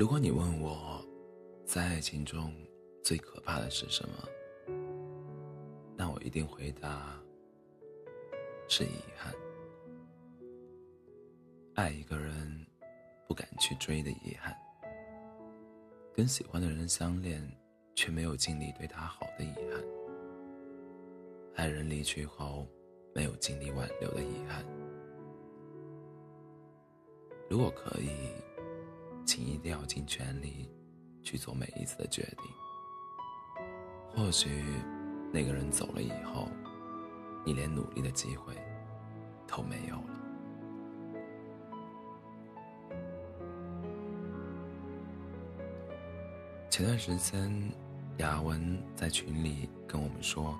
如果你问我，在爱情中最可怕的是什么，那我一定回答是遗憾。爱一个人不敢去追的遗憾，跟喜欢的人相恋却没有尽力对他好的遗憾，爱人离去后没有尽力挽留的遗憾。如果可以，你一定要尽全力去做每一次的决定。或许那个人走了以后，你连努力的机会都没有了。前段时间，雅文在群里跟我们说，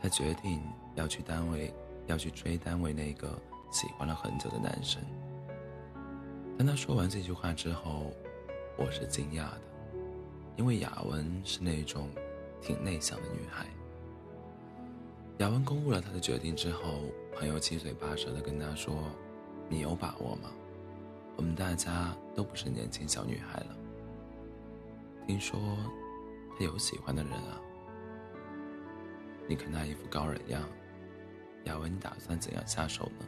她决定要去单位，要去追单位那个喜欢了很久的男生。当他说完这句话之后，我是惊讶的，因为雅文是那种挺内向的女孩。雅文公布了他的决定之后，朋友七嘴八舌的跟他说：“你有把握吗？我们大家都不是年轻小女孩了。听说他有喜欢的人啊？你看他一副高人样，雅文，你打算怎样下手呢？”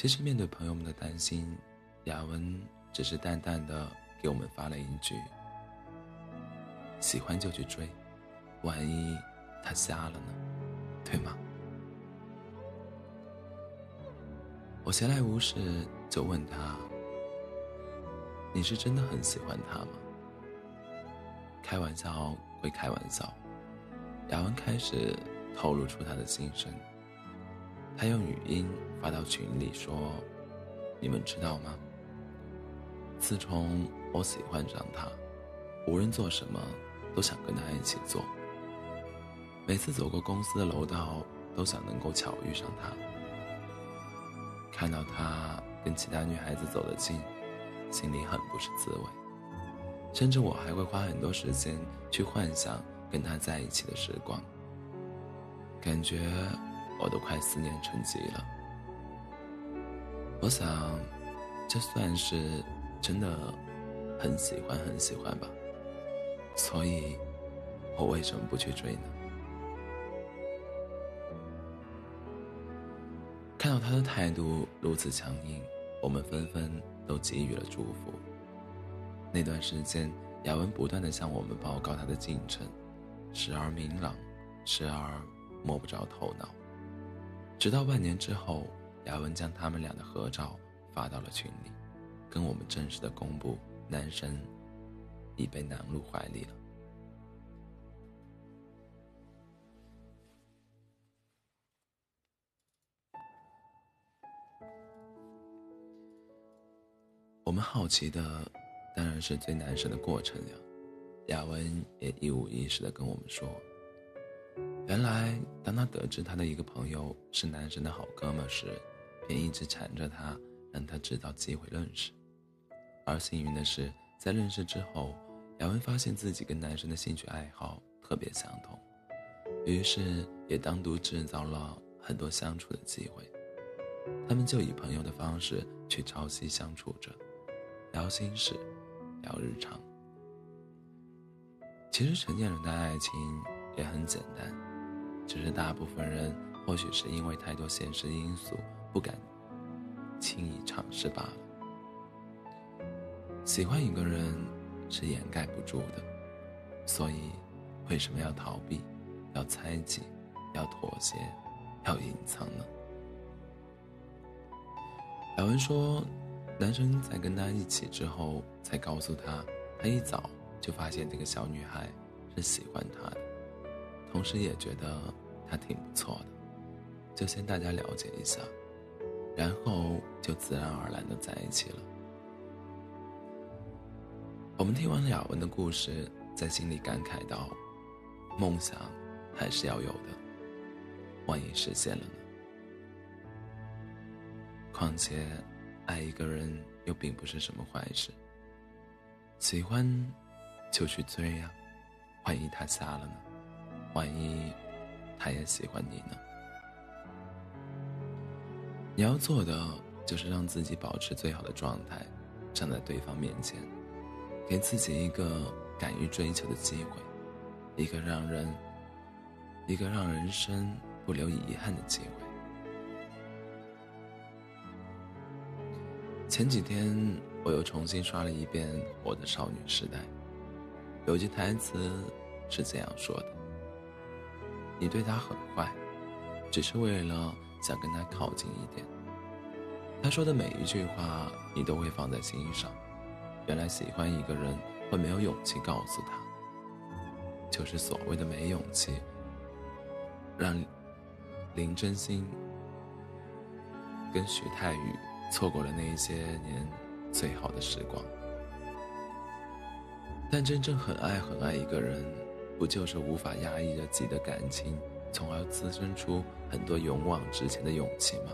其实面对朋友们的担心，雅文只是淡淡的给我们发了一句：“喜欢就去追，万一他瞎了呢？对吗？”我闲来无事就问他：“你是真的很喜欢他吗？”开玩笑归开玩笑，雅文开始透露出他的心声。他用语音发到群里说：“你们知道吗？自从我喜欢上他，无论做什么都想跟他一起做。每次走过公司的楼道，都想能够巧遇上他。看到他跟其他女孩子走得近，心里很不是滋味。甚至我还会花很多时间去幻想跟他在一起的时光，感觉……”我都快思念成疾了。我想，这算是真的很喜欢很喜欢吧。所以，我为什么不去追呢？看到他的态度如此强硬，我们纷纷都给予了祝福。那段时间，雅文不断的向我们报告他的进程，时而明朗，时而摸不着头脑。直到半年之后，雅文将他们俩的合照发到了群里，跟我们正式的公布，男生已被男入怀里了。我们好奇的当然是追男神的过程呀，雅文也一五一十的跟我们说。原来，当他得知他的一个朋友是男神的好哥们时，便一直缠着他，让他制造机会认识。而幸运的是，在认识之后，雅文发现自己跟男神的兴趣爱好特别相同，于是也单独制造了很多相处的机会。他们就以朋友的方式去朝夕相处着，聊心事，聊日常。其实成年人的爱情也很简单。只是大部分人或许是因为太多现实因素不敢轻易尝试罢了。喜欢一个人是掩盖不住的，所以为什么要逃避、要猜忌、要妥协、要隐藏呢？雅文说，男生在跟他一起之后，才告诉他，他一早就发现这个小女孩是喜欢他的。同时也觉得他挺不错的，就先大家了解一下，然后就自然而然的在一起了。我们听完了雅文的故事，在心里感慨道：“梦想还是要有的，万一实现了呢？况且，爱一个人又并不是什么坏事。喜欢，就去追呀，万一他瞎了呢？”万一他也喜欢你呢？你要做的就是让自己保持最好的状态，站在对方面前，给自己一个敢于追求的机会，一个让人，一个让人生不留遗憾的机会。前几天我又重新刷了一遍《我的少女时代》，有句台词是这样说的：“你对他很坏，只是为了想跟他靠近一点。”他说的每一句话，你都会放在心上。原来喜欢一个人会没有勇气告诉他，就是所谓的没勇气，让林真心跟徐太宇错过了那些年最好的时光。但真正很爱很爱一个人，不就是无法压抑着自己的感情，从而滋生出很多勇往直前的勇气吗？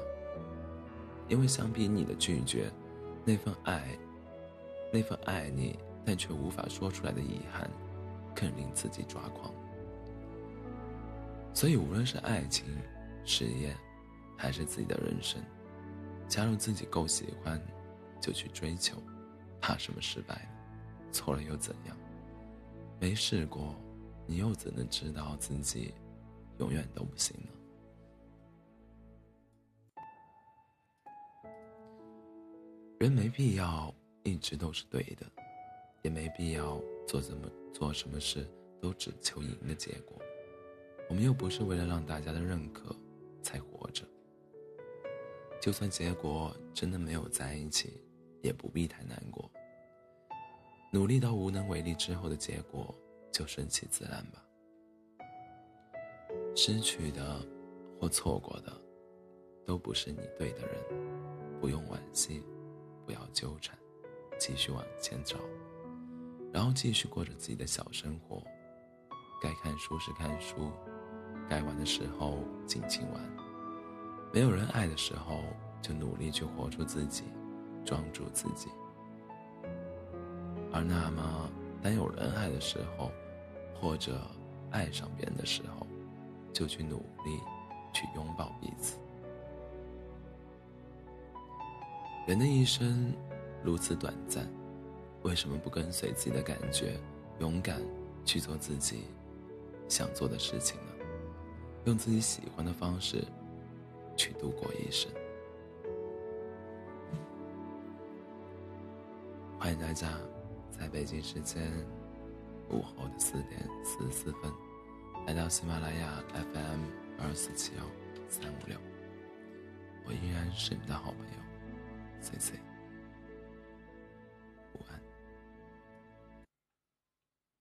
因为相比你的拒绝，那份爱，那份爱你但却无法说出来的遗憾，更令自己抓狂。所以，无论是爱情、事业，还是自己的人生，假如自己够喜欢，就去追求，怕什么失败？错了又怎样？没试过，你又怎能知道自己永远都不行呢？人没必要一直都是对的，也没必要做怎么做什么事都只求赢的结果。我们又不是为了让大家的认可才活着。就算结果真的没有在一起，也不必太难过。努力到无能为力之后的结果，就顺其自然吧。失去的或错过的，都不是你对的人，不用惋惜。不要纠缠，继续往前走，然后继续过着自己的小生活。该看书时看书，该玩的时候尽情玩。没有人爱的时候，就努力去活出自己，装住自己。而那么，当有人爱的时候，或者爱上别人的时候，就去努力，去拥抱彼此。人的一生如此短暂，为什么不跟随自己的感觉，勇敢去做自己想做的事情呢？用自己喜欢的方式去度过一生。欢迎大家在北京时间午后的四点四十四分来到喜马拉雅 FM 二四七幺三五六，我依然是你的好朋友。谢谢。